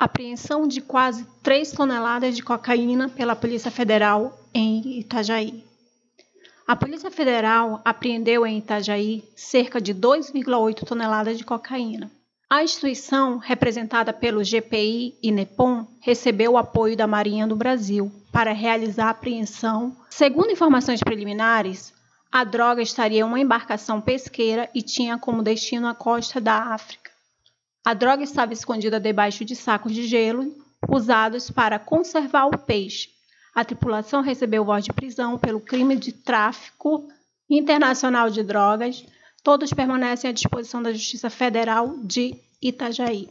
Apreensão de quase 3 toneladas de cocaína pela Polícia Federal em Itajaí. A Polícia Federal apreendeu em Itajaí cerca de 2,8 toneladas de cocaína. A instituição, representada pelo GPI e NEPOM, recebeu o apoio da Marinha do Brasil para realizar a apreensão. Segundo informações preliminares, a droga estaria em uma embarcação pesqueira e tinha como destino a costa da África. A droga estava escondida debaixo de sacos de gelo usados para conservar o peixe. A tripulação recebeu voz de prisão pelo crime de tráfico internacional de drogas Todos permanecem à disposição da Justiça Federal de Itajaí.